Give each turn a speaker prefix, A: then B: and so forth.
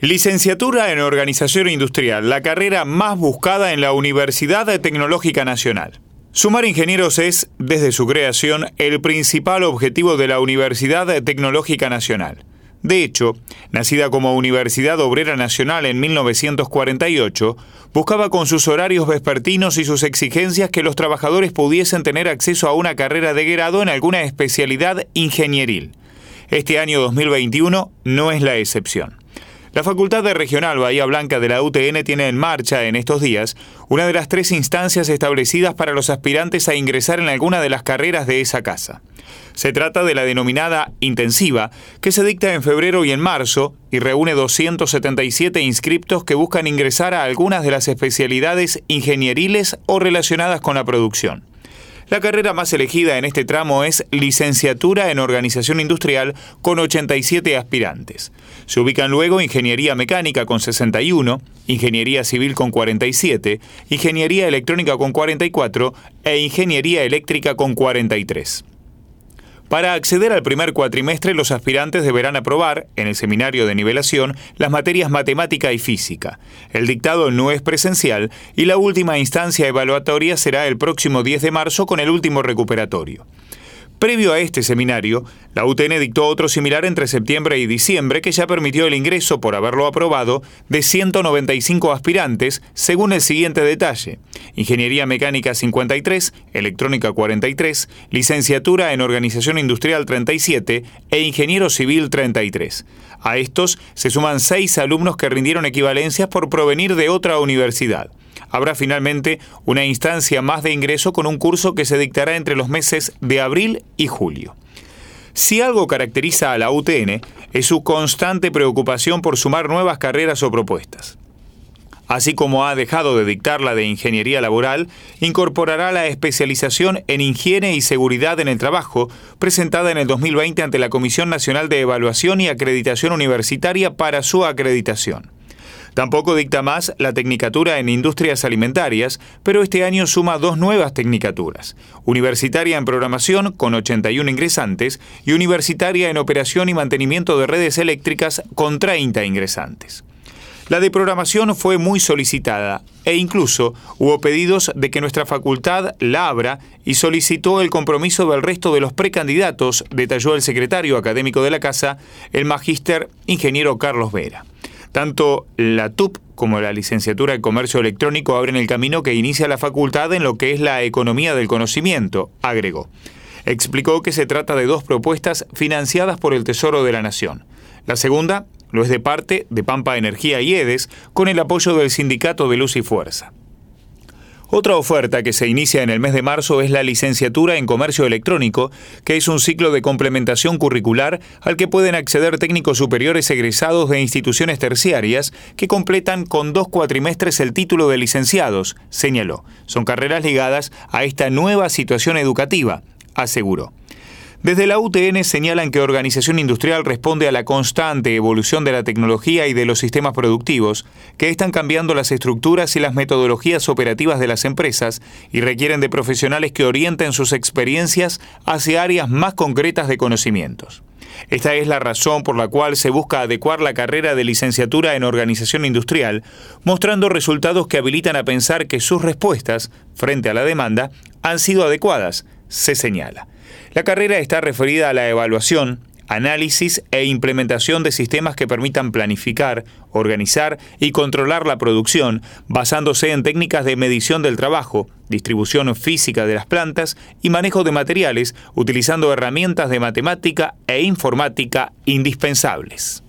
A: Licenciatura en Organización Industrial, la carrera más buscada en la Universidad Tecnológica Nacional. Sumar ingenieros es, desde su creación, el principal objetivo de la Universidad Tecnológica Nacional. De hecho, nacida como Universidad Obrera Nacional en 1948, buscaba con sus horarios vespertinos y sus exigencias que los trabajadores pudiesen tener acceso a una carrera de grado en alguna especialidad ingenieril. Este año 2021 no es la excepción. La Facultad de Regional Bahía Blanca de la UTN tiene en marcha en estos días una de las tres instancias establecidas para los aspirantes a ingresar en alguna de las carreras de esa casa. Se trata de la denominada intensiva, que se dicta en febrero y en marzo y reúne 277 inscriptos que buscan ingresar a algunas de las especialidades ingenieriles o relacionadas con la producción. La carrera más elegida en este tramo es Licenciatura en Organización Industrial con 87 aspirantes. Se ubican luego Ingeniería Mecánica con 61, Ingeniería Civil con 47, Ingeniería Electrónica con 44 e Ingeniería Eléctrica con 43. Para acceder al primer cuatrimestre, los aspirantes deberán aprobar, en el seminario de nivelación, las materias matemática y física. El dictado no es presencial y la última instancia evaluatoria será el próximo 10 de marzo con el último recuperatorio. Previo a este seminario, la UTN dictó otro similar entre septiembre y diciembre que ya permitió el ingreso, por haberlo aprobado, de 195 aspirantes, según el siguiente detalle. Ingeniería Mecánica 53, Electrónica 43, Licenciatura en Organización Industrial 37 e Ingeniero Civil 33. A estos se suman seis alumnos que rindieron equivalencias por provenir de otra universidad habrá finalmente una instancia más de ingreso con un curso que se dictará entre los meses de abril y julio. Si algo caracteriza a la UTN es su constante preocupación por sumar nuevas carreras o propuestas. Así como ha dejado de dictar la de ingeniería laboral, incorporará la especialización en higiene y seguridad en el trabajo, presentada en el 2020 ante la Comisión Nacional de Evaluación y Acreditación Universitaria para su acreditación. Tampoco dicta más la Tecnicatura en Industrias Alimentarias, pero este año suma dos nuevas tecnicaturas, Universitaria en Programación con 81 ingresantes y Universitaria en Operación y Mantenimiento de Redes Eléctricas con 30 ingresantes. La de programación fue muy solicitada e incluso hubo pedidos de que nuestra facultad la abra y solicitó el compromiso del resto de los precandidatos, detalló el secretario académico de la casa, el magíster ingeniero Carlos Vera. Tanto la TUP como la licenciatura en Comercio Electrónico abren el camino que inicia la facultad en lo que es la economía del conocimiento, agregó. Explicó que se trata de dos propuestas financiadas por el Tesoro de la Nación. La segunda lo es de parte de Pampa Energía y EDES con el apoyo del Sindicato de Luz y Fuerza. Otra oferta que se inicia en el mes de marzo es la licenciatura en comercio electrónico, que es un ciclo de complementación curricular al que pueden acceder técnicos superiores egresados de instituciones terciarias que completan con dos cuatrimestres el título de licenciados, señaló. Son carreras ligadas a esta nueva situación educativa, aseguró. Desde la UTN señalan que organización industrial responde a la constante evolución de la tecnología y de los sistemas productivos, que están cambiando las estructuras y las metodologías operativas de las empresas y requieren de profesionales que orienten sus experiencias hacia áreas más concretas de conocimientos. Esta es la razón por la cual se busca adecuar la carrera de licenciatura en organización industrial, mostrando resultados que habilitan a pensar que sus respuestas, frente a la demanda, han sido adecuadas, se señala. La carrera está referida a la evaluación, análisis e implementación de sistemas que permitan planificar, organizar y controlar la producción, basándose en técnicas de medición del trabajo, distribución física de las plantas y manejo de materiales, utilizando herramientas de matemática e informática indispensables.